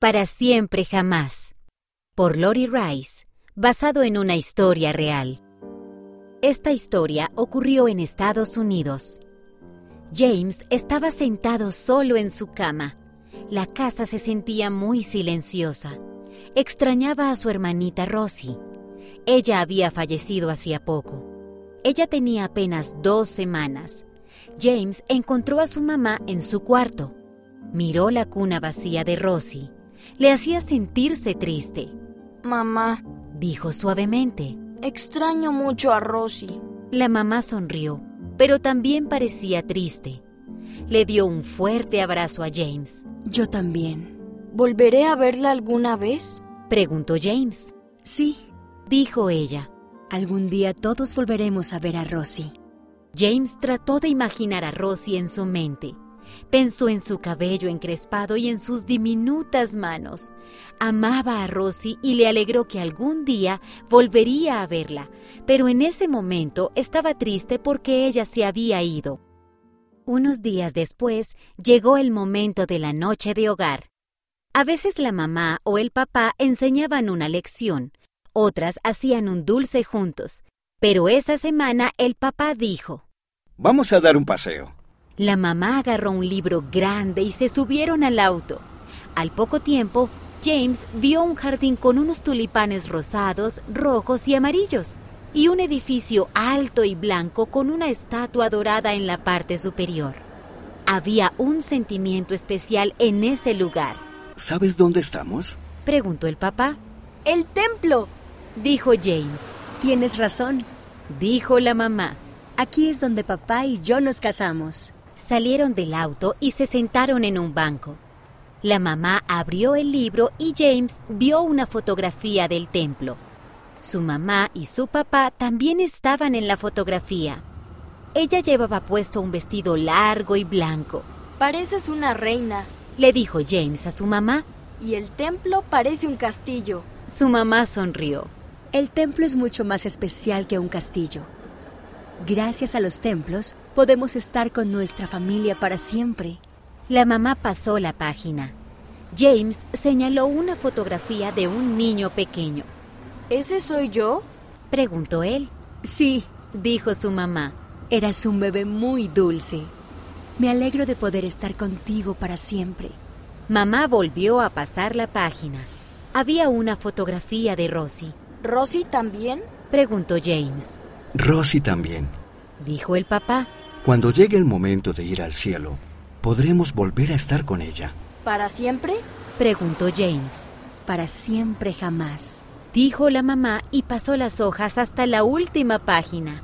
Para siempre jamás. Por Lori Rice, basado en una historia real. Esta historia ocurrió en Estados Unidos. James estaba sentado solo en su cama. La casa se sentía muy silenciosa. Extrañaba a su hermanita Rosie. Ella había fallecido hacía poco. Ella tenía apenas dos semanas. James encontró a su mamá en su cuarto. Miró la cuna vacía de Rosie le hacía sentirse triste. Mamá, dijo suavemente. Extraño mucho a Rosie. La mamá sonrió, pero también parecía triste. Le dio un fuerte abrazo a James. Yo también. ¿Volveré a verla alguna vez? preguntó James. Sí, dijo ella. Algún día todos volveremos a ver a Rosie. James trató de imaginar a Rosie en su mente. Pensó en su cabello encrespado y en sus diminutas manos. Amaba a Rosie y le alegró que algún día volvería a verla, pero en ese momento estaba triste porque ella se había ido. Unos días después llegó el momento de la noche de hogar. A veces la mamá o el papá enseñaban una lección, otras hacían un dulce juntos, pero esa semana el papá dijo, Vamos a dar un paseo. La mamá agarró un libro grande y se subieron al auto. Al poco tiempo, James vio un jardín con unos tulipanes rosados, rojos y amarillos, y un edificio alto y blanco con una estatua dorada en la parte superior. Había un sentimiento especial en ese lugar. ¿Sabes dónde estamos? preguntó el papá. El templo, dijo James. Tienes razón, dijo la mamá. Aquí es donde papá y yo nos casamos. Salieron del auto y se sentaron en un banco. La mamá abrió el libro y James vio una fotografía del templo. Su mamá y su papá también estaban en la fotografía. Ella llevaba puesto un vestido largo y blanco. Pareces una reina, le dijo James a su mamá. Y el templo parece un castillo. Su mamá sonrió. El templo es mucho más especial que un castillo. Gracias a los templos podemos estar con nuestra familia para siempre. La mamá pasó la página. James señaló una fotografía de un niño pequeño. ¿Ese soy yo? preguntó él. Sí, dijo su mamá. Eras un bebé muy dulce. Me alegro de poder estar contigo para siempre. Mamá volvió a pasar la página. Había una fotografía de Rosie. ¿Rosie también? preguntó James. Rosie también, dijo el papá. Cuando llegue el momento de ir al cielo, podremos volver a estar con ella. ¿Para siempre? preguntó James. Para siempre jamás, dijo la mamá y pasó las hojas hasta la última página.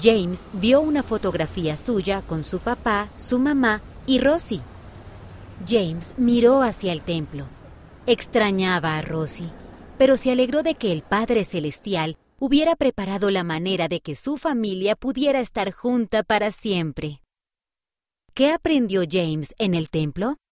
James vio una fotografía suya con su papá, su mamá y Rosie. James miró hacia el templo. Extrañaba a Rosie, pero se alegró de que el Padre Celestial hubiera preparado la manera de que su familia pudiera estar junta para siempre. ¿Qué aprendió James en el templo?